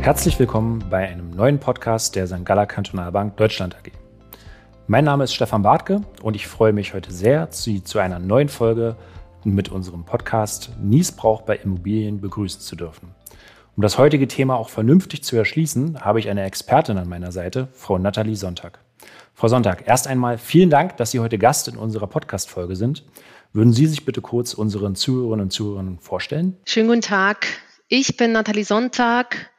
Herzlich willkommen bei einem neuen Podcast der St. Galler Kantonalbank Deutschland AG. Mein Name ist Stefan Bartke und ich freue mich heute sehr, Sie zu einer neuen Folge mit unserem Podcast Niesbrauch bei Immobilien begrüßen zu dürfen. Um das heutige Thema auch vernünftig zu erschließen, habe ich eine Expertin an meiner Seite, Frau Nathalie Sonntag. Frau Sonntag, erst einmal vielen Dank, dass Sie heute Gast in unserer Podcast-Folge sind. Würden Sie sich bitte kurz unseren Zuhörerinnen und Zuhörern vorstellen? Schönen guten Tag. Ich bin Nathalie Sonntag,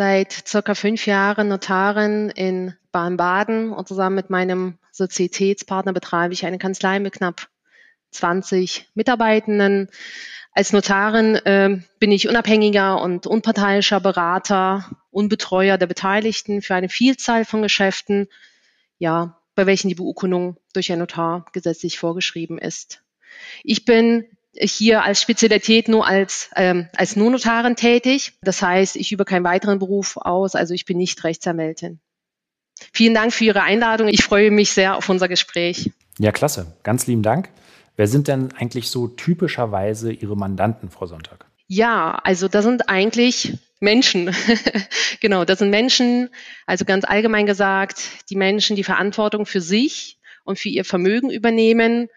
seit circa fünf Jahren Notarin in Baden-Baden und zusammen mit meinem Sozietätspartner betreibe ich eine Kanzlei mit knapp 20 Mitarbeitenden. Als Notarin äh, bin ich unabhängiger und unparteiischer Berater und Betreuer der Beteiligten für eine Vielzahl von Geschäften, ja, bei welchen die Beurkundung durch ein Notar gesetzlich vorgeschrieben ist. Ich bin hier als Spezialität nur als, ähm, als Nur-Notarin tätig. Das heißt, ich übe keinen weiteren Beruf aus, also ich bin nicht Rechtsanwältin. Vielen Dank für Ihre Einladung. Ich freue mich sehr auf unser Gespräch. Ja, klasse. Ganz lieben Dank. Wer sind denn eigentlich so typischerweise Ihre Mandanten, Frau Sonntag? Ja, also das sind eigentlich Menschen. genau, das sind Menschen, also ganz allgemein gesagt, die Menschen, die Verantwortung für sich und für ihr Vermögen übernehmen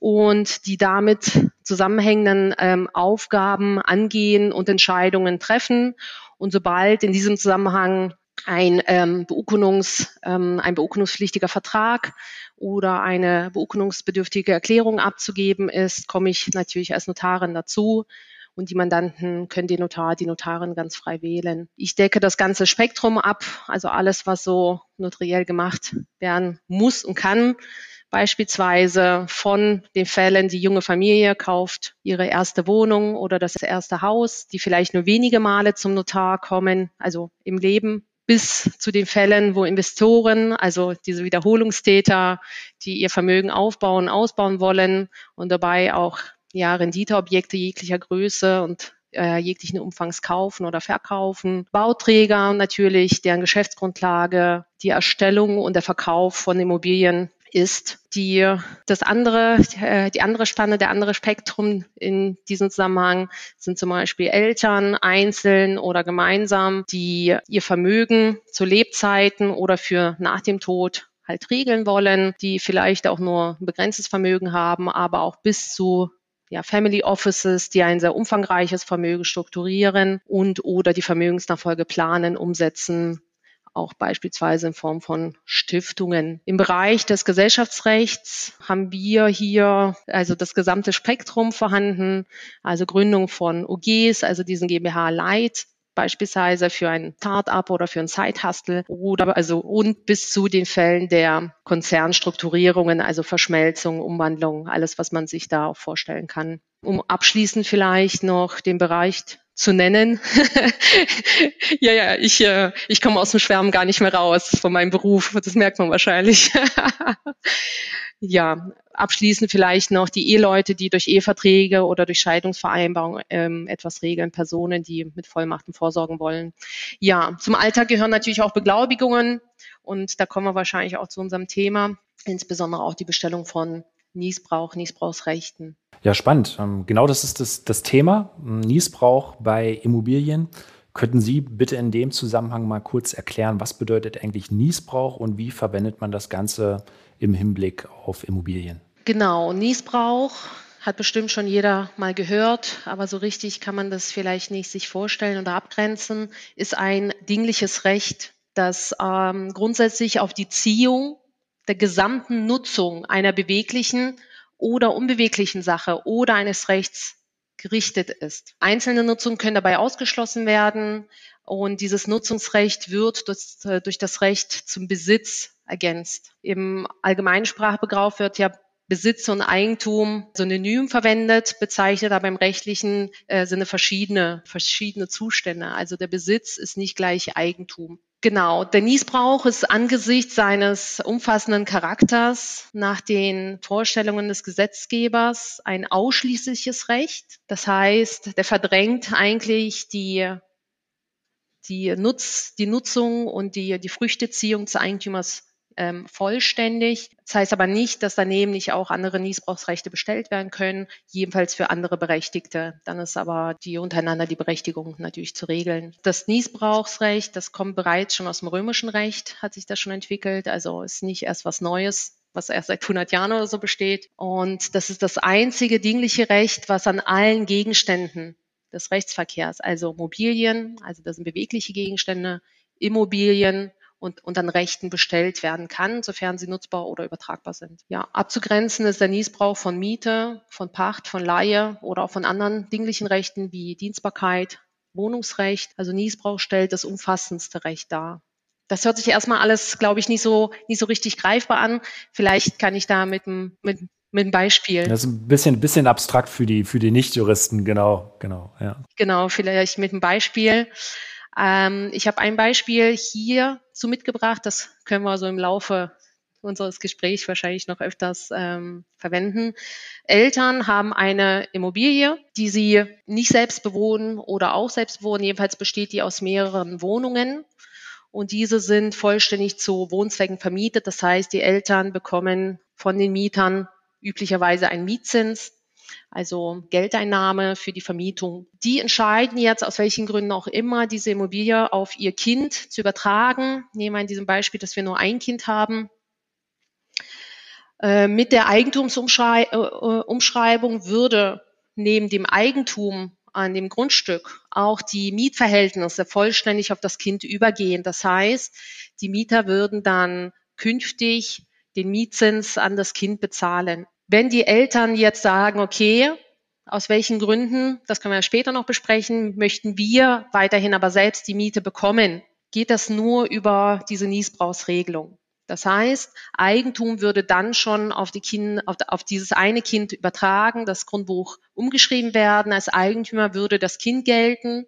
und die damit zusammenhängenden ähm, Aufgaben angehen und Entscheidungen treffen. Und sobald in diesem Zusammenhang ein, ähm, Beurkundungs, ähm, ein beurkundungspflichtiger Vertrag oder eine beurkundungsbedürftige Erklärung abzugeben ist, komme ich natürlich als Notarin dazu. Und die Mandanten können den Notar, die Notarin ganz frei wählen. Ich decke das ganze Spektrum ab, also alles, was so notariell gemacht werden muss und kann. Beispielsweise von den Fällen, die junge Familie kauft ihre erste Wohnung oder das erste Haus, die vielleicht nur wenige Male zum Notar kommen, also im Leben bis zu den Fällen, wo Investoren, also diese Wiederholungstäter, die ihr Vermögen aufbauen, ausbauen wollen und dabei auch ja, Renditeobjekte jeglicher Größe und äh, jeglichen Umfangs kaufen oder verkaufen. Bauträger natürlich, deren Geschäftsgrundlage die Erstellung und der Verkauf von Immobilien ist. Die, das andere, äh, die andere Spanne, der andere Spektrum in diesem Zusammenhang sind zum Beispiel Eltern, einzeln oder gemeinsam, die ihr Vermögen zu Lebzeiten oder für nach dem Tod halt regeln wollen, die vielleicht auch nur ein begrenztes Vermögen haben, aber auch bis zu ja, Family Offices, die ein sehr umfangreiches Vermögen strukturieren und oder die Vermögensnachfolge planen, umsetzen, auch beispielsweise in Form von Stiftungen. Im Bereich des Gesellschaftsrechts haben wir hier also das gesamte Spektrum vorhanden, also Gründung von OGs, also diesen GmbH Light, beispielsweise für ein Start-up oder für ein Side-Hustle oder also und bis zu den Fällen der Konzernstrukturierungen, also Verschmelzung, Umwandlung, alles, was man sich da auch vorstellen kann. Um abschließend vielleicht noch den Bereich zu nennen. ja, ja, ich, äh, ich komme aus dem Schwärmen gar nicht mehr raus von meinem Beruf. Das merkt man wahrscheinlich. ja, abschließend vielleicht noch die Eheleute, die durch Eheverträge oder durch Scheidungsvereinbarungen ähm, etwas regeln, Personen, die mit Vollmachten vorsorgen wollen. Ja, zum Alltag gehören natürlich auch Beglaubigungen und da kommen wir wahrscheinlich auch zu unserem Thema, insbesondere auch die Bestellung von Niesbrauch, Niesbrauchsrechten. Ja, spannend. Ähm, genau das ist das, das Thema. Niesbrauch bei Immobilien. Könnten Sie bitte in dem Zusammenhang mal kurz erklären, was bedeutet eigentlich Niesbrauch und wie verwendet man das Ganze im Hinblick auf Immobilien? Genau, Niesbrauch hat bestimmt schon jeder mal gehört, aber so richtig kann man das vielleicht nicht sich vorstellen oder abgrenzen, ist ein dingliches Recht, das ähm, grundsätzlich auf die Ziehung der gesamten Nutzung einer beweglichen oder unbeweglichen Sache oder eines Rechts gerichtet ist. Einzelne Nutzungen können dabei ausgeschlossen werden und dieses Nutzungsrecht wird durch, das Recht zum Besitz ergänzt. Im allgemeinen Sprachbegraf wird ja Besitz und Eigentum synonym verwendet, bezeichnet aber im rechtlichen äh, Sinne verschiedene, verschiedene Zustände. Also der Besitz ist nicht gleich Eigentum. Genau, der Niesbrauch ist angesichts seines umfassenden Charakters nach den Vorstellungen des Gesetzgebers ein ausschließliches Recht. Das heißt, der verdrängt eigentlich die, die, Nutz, die Nutzung und die, die Früchteziehung des Eigentümers ähm, vollständig. Das heißt aber nicht, dass daneben nicht auch andere Niesbrauchsrechte bestellt werden können, jedenfalls für andere Berechtigte. Dann ist aber die untereinander die Berechtigung natürlich zu regeln. Das Niesbrauchsrecht, das kommt bereits schon aus dem römischen Recht, hat sich das schon entwickelt. Also ist nicht erst was Neues was erst seit 100 Jahren oder so besteht. Und das ist das einzige dingliche Recht, was an allen Gegenständen des Rechtsverkehrs, also Mobilien, also das sind bewegliche Gegenstände, Immobilien und, und an Rechten bestellt werden kann, sofern sie nutzbar oder übertragbar sind. Ja, abzugrenzen ist der Niesbrauch von Miete, von Pacht, von Leihe oder auch von anderen dinglichen Rechten wie Dienstbarkeit, Wohnungsrecht. Also Niesbrauch stellt das umfassendste Recht dar. Das hört sich erstmal alles, glaube ich, nicht so, nicht so richtig greifbar an. Vielleicht kann ich da mit, mit, mit einem Beispiel. Das ist ein bisschen, bisschen abstrakt für die, für die Nichtjuristen, genau, genau, ja. Genau, vielleicht mit einem Beispiel. Ähm, ich habe ein Beispiel hier so mitgebracht, das können wir so im Laufe unseres Gesprächs wahrscheinlich noch öfters ähm, verwenden. Eltern haben eine Immobilie, die sie nicht selbst bewohnen oder auch selbst bewohnen. Jedenfalls besteht die aus mehreren Wohnungen. Und diese sind vollständig zu Wohnzwecken vermietet. Das heißt, die Eltern bekommen von den Mietern üblicherweise einen Mietzins also Geldeinnahme für die Vermietung. Die entscheiden jetzt, aus welchen Gründen auch immer, diese Immobilie auf ihr Kind zu übertragen. Nehmen wir in diesem Beispiel, dass wir nur ein Kind haben. Äh, mit der Eigentumsumschreibung äh, würde neben dem Eigentum an dem Grundstück auch die Mietverhältnisse vollständig auf das Kind übergehen. Das heißt, die Mieter würden dann künftig den Mietzins an das Kind bezahlen. Wenn die Eltern jetzt sagen, okay, aus welchen Gründen, das können wir später noch besprechen, möchten wir weiterhin aber selbst die Miete bekommen, geht das nur über diese Niesbrauchsregelung. Das heißt, Eigentum würde dann schon auf, die kind, auf, auf, dieses eine Kind übertragen, das Grundbuch umgeschrieben werden. Als Eigentümer würde das Kind gelten.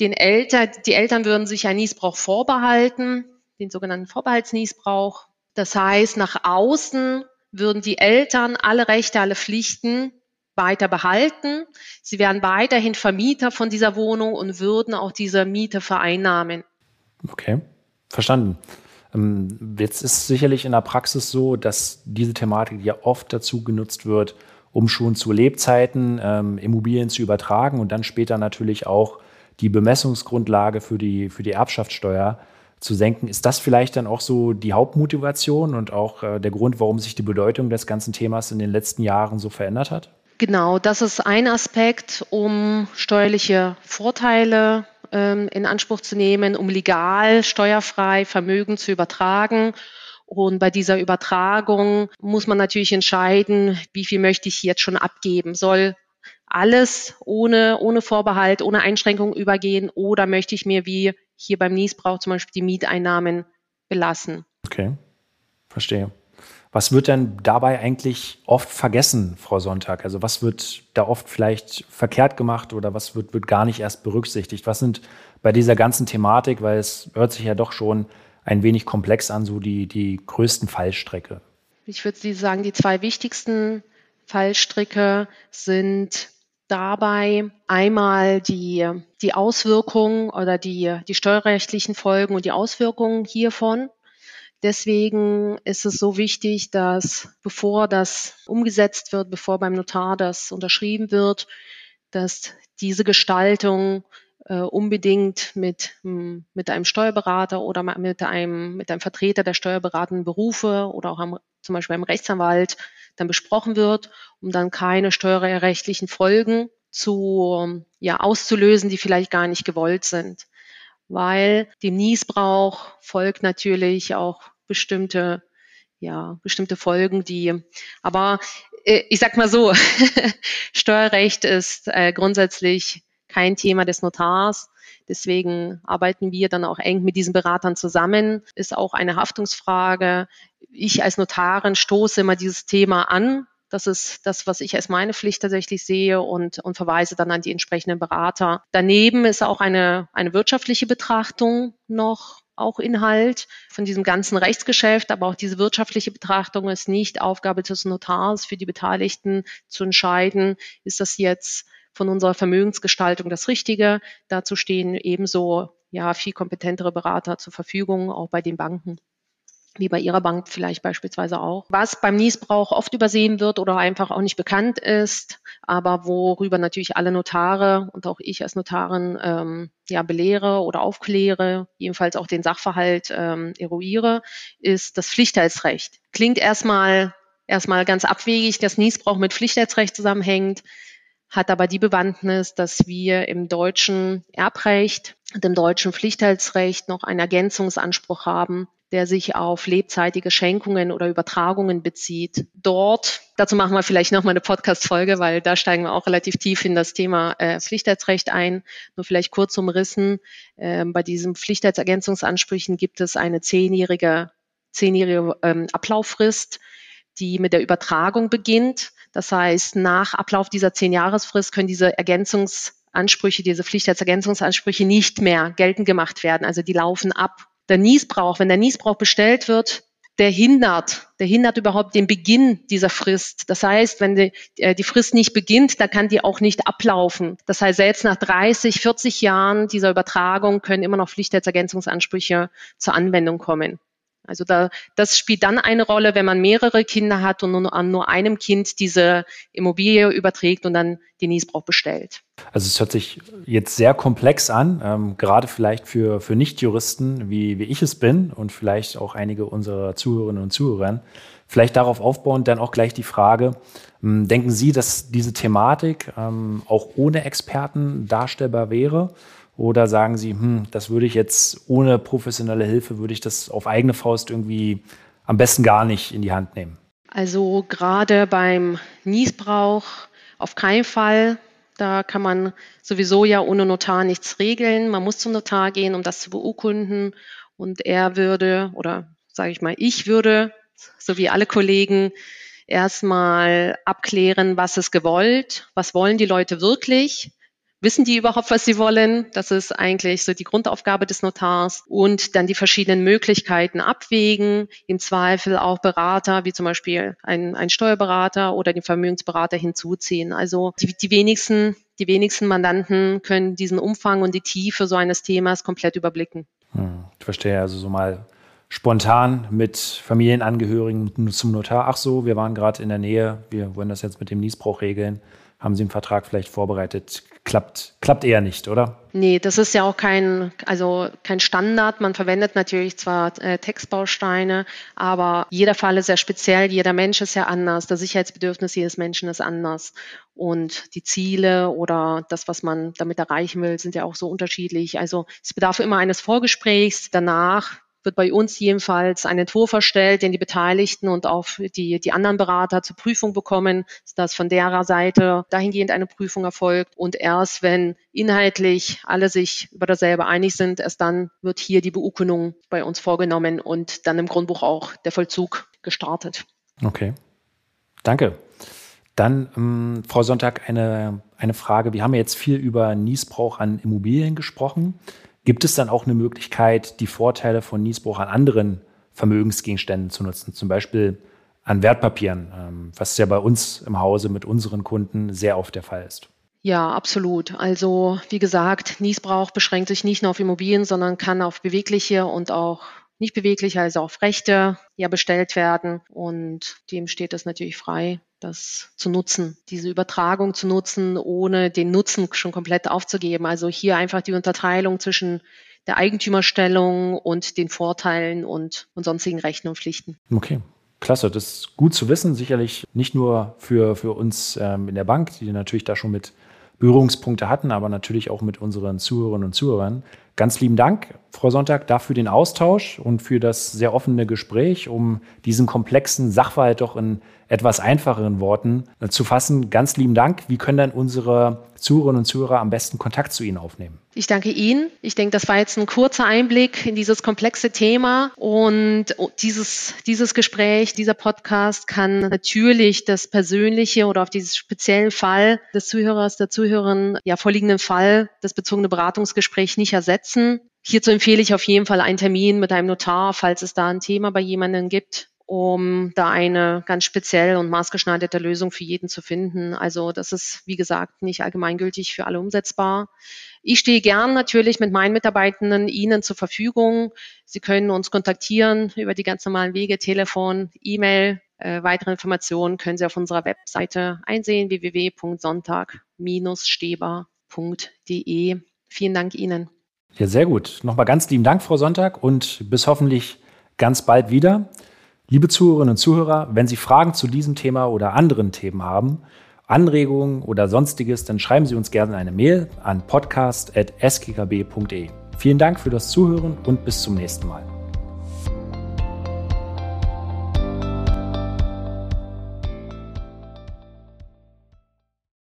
Den Eltern, die Eltern würden sich einen Niesbrauch vorbehalten, den sogenannten Vorbehaltsniesbrauch. Das heißt, nach außen würden die Eltern alle Rechte, alle Pflichten weiter behalten. Sie wären weiterhin Vermieter von dieser Wohnung und würden auch diese Miete vereinnahmen. Okay, verstanden. Ähm, jetzt ist sicherlich in der Praxis so, dass diese Thematik ja oft dazu genutzt wird, um schon zu Lebzeiten ähm, Immobilien zu übertragen und dann später natürlich auch die Bemessungsgrundlage für die, für die Erbschaftssteuer zu senken. Ist das vielleicht dann auch so die Hauptmotivation und auch äh, der Grund, warum sich die Bedeutung des ganzen Themas in den letzten Jahren so verändert hat? Genau, das ist ein Aspekt, um steuerliche Vorteile ähm, in Anspruch zu nehmen, um legal steuerfrei Vermögen zu übertragen. Und bei dieser Übertragung muss man natürlich entscheiden, wie viel möchte ich jetzt schon abgeben. Soll alles ohne, ohne Vorbehalt, ohne Einschränkung übergehen oder möchte ich mir wie hier beim Niesbrauch zum Beispiel die Mieteinnahmen belassen? Okay, verstehe. Was wird denn dabei eigentlich oft vergessen, Frau Sonntag? Also was wird da oft vielleicht verkehrt gemacht oder was wird, wird gar nicht erst berücksichtigt? Was sind bei dieser ganzen Thematik, weil es hört sich ja doch schon ein wenig komplex an, so die, die größten Fallstricke? Ich würde sagen, die zwei wichtigsten Fallstricke sind dabei einmal die, die Auswirkungen oder die, die steuerrechtlichen Folgen und die Auswirkungen hiervon. Deswegen ist es so wichtig, dass bevor das umgesetzt wird, bevor beim Notar das unterschrieben wird, dass diese Gestaltung äh, unbedingt mit, mit einem Steuerberater oder mit einem, mit einem Vertreter der steuerberatenden Berufe oder auch am, zum Beispiel einem Rechtsanwalt dann besprochen wird, um dann keine steuerrechtlichen Folgen zu, ja, auszulösen, die vielleicht gar nicht gewollt sind. Weil dem Niesbrauch folgt natürlich auch bestimmte, ja, bestimmte Folgen, die, aber äh, ich sag mal so, Steuerrecht ist äh, grundsätzlich kein Thema des Notars. Deswegen arbeiten wir dann auch eng mit diesen Beratern zusammen. Ist auch eine Haftungsfrage. Ich als Notarin stoße immer dieses Thema an. Das ist das, was ich als meine Pflicht tatsächlich sehe und, und verweise dann an die entsprechenden Berater. Daneben ist auch eine, eine wirtschaftliche Betrachtung noch auch Inhalt von diesem ganzen Rechtsgeschäft, aber auch diese wirtschaftliche Betrachtung ist nicht Aufgabe des Notars für die Beteiligten zu entscheiden, ist das jetzt von unserer Vermögensgestaltung das Richtige. Dazu stehen ebenso ja viel kompetentere Berater zur Verfügung, auch bei den Banken. wie bei Ihrer Bank vielleicht beispielsweise auch. Was beim Niesbrauch oft übersehen wird oder einfach auch nicht bekannt ist, aber worüber natürlich alle Notare und auch ich als Notarin ähm, ja belehre oder aufkläre, jedenfalls auch den Sachverhalt ähm, eruiere, ist das Pflichtheitsrecht. Klingt erstmal erstmal ganz abwegig, dass Niesbrauch mit Pflichtheitsrecht zusammenhängt, hat aber die Bewandtnis, dass wir im deutschen Erbrecht im deutschen Pflichtheitsrecht noch einen Ergänzungsanspruch haben, der sich auf lebzeitige Schenkungen oder Übertragungen bezieht. Dort, dazu machen wir vielleicht nochmal eine Podcast-Folge, weil da steigen wir auch relativ tief in das Thema äh, Pflichtheitsrecht ein. Nur vielleicht kurz umrissen. Äh, bei diesen Pflichtheitsergänzungsansprüchen gibt es eine zehnjährige, zehnjährige ähm, Ablauffrist, die mit der Übertragung beginnt. Das heißt, nach Ablauf dieser Zehn-Jahresfrist können diese Ergänzungsansprüche, diese Pflichtheitsergänzungsansprüche nicht mehr geltend gemacht werden. Also die laufen ab der Niesbrauch, wenn der Niesbrauch bestellt wird, der hindert, der hindert überhaupt den Beginn dieser Frist. Das heißt, wenn die, äh, die Frist nicht beginnt, dann kann die auch nicht ablaufen. Das heißt, selbst nach 30, 40 Jahren dieser Übertragung können immer noch Pflichtheitsergänzungsansprüche zur Anwendung kommen. Also da, das spielt dann eine Rolle, wenn man mehrere Kinder hat und nur an nur einem Kind diese Immobilie überträgt und dann den Niesbrauch bestellt. Also es hört sich jetzt sehr komplex an, ähm, gerade vielleicht für, für Nichtjuristen, wie, wie ich es bin und vielleicht auch einige unserer Zuhörerinnen und Zuhörer. Vielleicht darauf aufbauend dann auch gleich die Frage, ähm, denken Sie, dass diese Thematik ähm, auch ohne Experten darstellbar wäre? Oder sagen Sie, hm, das würde ich jetzt ohne professionelle Hilfe, würde ich das auf eigene Faust irgendwie am besten gar nicht in die Hand nehmen? Also gerade beim Niesbrauch auf keinen Fall. Da kann man sowieso ja ohne Notar nichts regeln. Man muss zum Notar gehen, um das zu beurkunden. Und er würde, oder sage ich mal, ich würde, so wie alle Kollegen, erstmal abklären, was ist gewollt, was wollen die Leute wirklich Wissen die überhaupt, was sie wollen? Das ist eigentlich so die Grundaufgabe des Notars. Und dann die verschiedenen Möglichkeiten abwägen, im Zweifel auch Berater, wie zum Beispiel ein, ein Steuerberater oder den Vermögensberater hinzuziehen. Also die, die wenigsten die wenigsten Mandanten können diesen Umfang und die Tiefe so eines Themas komplett überblicken. Hm, ich verstehe also so mal spontan mit Familienangehörigen zum Notar. Ach so, wir waren gerade in der Nähe, wir wollen das jetzt mit dem Niesbrauch regeln haben Sie einen Vertrag vielleicht vorbereitet? Klappt, klappt eher nicht, oder? Nee, das ist ja auch kein, also kein Standard. Man verwendet natürlich zwar äh, Textbausteine, aber jeder Fall ist sehr speziell, jeder Mensch ist ja anders, das Sicherheitsbedürfnis jedes Menschen ist anders. Und die Ziele oder das, was man damit erreichen will, sind ja auch so unterschiedlich. Also es bedarf immer eines Vorgesprächs. Danach wird bei uns jedenfalls ein Entwurf erstellt, den die Beteiligten und auch die, die anderen Berater zur Prüfung bekommen, dass von derer Seite dahingehend eine Prüfung erfolgt. Und erst wenn inhaltlich alle sich über dasselbe einig sind, erst dann wird hier die Beurkundung bei uns vorgenommen und dann im Grundbuch auch der Vollzug gestartet. Okay. Danke. Dann, ähm, Frau Sonntag, eine, eine Frage. Wir haben jetzt viel über Niesbrauch an Immobilien gesprochen. Gibt es dann auch eine Möglichkeit, die Vorteile von Niesbruch an anderen Vermögensgegenständen zu nutzen, zum Beispiel an Wertpapieren, ähm, was ja bei uns im Hause mit unseren Kunden sehr oft der Fall ist? Ja, absolut. Also wie gesagt, Niesbrauch beschränkt sich nicht nur auf Immobilien, sondern kann auf bewegliche und auch nicht bewegliche, also auf Rechte ja bestellt werden. Und dem steht es natürlich frei, das zu nutzen, diese Übertragung zu nutzen, ohne den Nutzen schon komplett aufzugeben. Also hier einfach die Unterteilung zwischen der Eigentümerstellung und den Vorteilen und, und sonstigen Rechten und Pflichten. Okay. Klasse, das ist gut zu wissen. Sicherlich nicht nur für, für uns ähm, in der Bank, die natürlich da schon mit Berührungspunkte hatten, aber natürlich auch mit unseren Zuhörerinnen und Zuhörern. Ganz lieben Dank, Frau Sonntag, dafür den Austausch und für das sehr offene Gespräch, um diesen komplexen Sachverhalt doch in etwas einfacheren Worten äh, zu fassen. Ganz lieben Dank. Wie können dann unsere Zuhörerinnen und Zuhörer am besten Kontakt zu Ihnen aufnehmen? Ich danke Ihnen. Ich denke, das war jetzt ein kurzer Einblick in dieses komplexe Thema und dieses, dieses Gespräch, dieser Podcast kann natürlich das persönliche oder auf diesen speziellen Fall des Zuhörers, der Zuhörerin, ja, vorliegenden Fall, das bezogene Beratungsgespräch nicht ersetzen. Hierzu empfehle ich auf jeden Fall einen Termin mit einem Notar, falls es da ein Thema bei jemandem gibt um da eine ganz speziell und maßgeschneiderte Lösung für jeden zu finden. Also das ist, wie gesagt, nicht allgemeingültig für alle umsetzbar. Ich stehe gern natürlich mit meinen Mitarbeitenden Ihnen zur Verfügung. Sie können uns kontaktieren über die ganz normalen Wege, Telefon, E-Mail. Äh, weitere Informationen können Sie auf unserer Webseite einsehen, www.sonntag-steber.de. Vielen Dank Ihnen. Ja, sehr gut. Nochmal ganz lieben Dank, Frau Sonntag, und bis hoffentlich ganz bald wieder. Liebe Zuhörerinnen und Zuhörer, wenn Sie Fragen zu diesem Thema oder anderen Themen haben, Anregungen oder sonstiges, dann schreiben Sie uns gerne eine Mail an podcast.skkb.de. Vielen Dank für das Zuhören und bis zum nächsten Mal.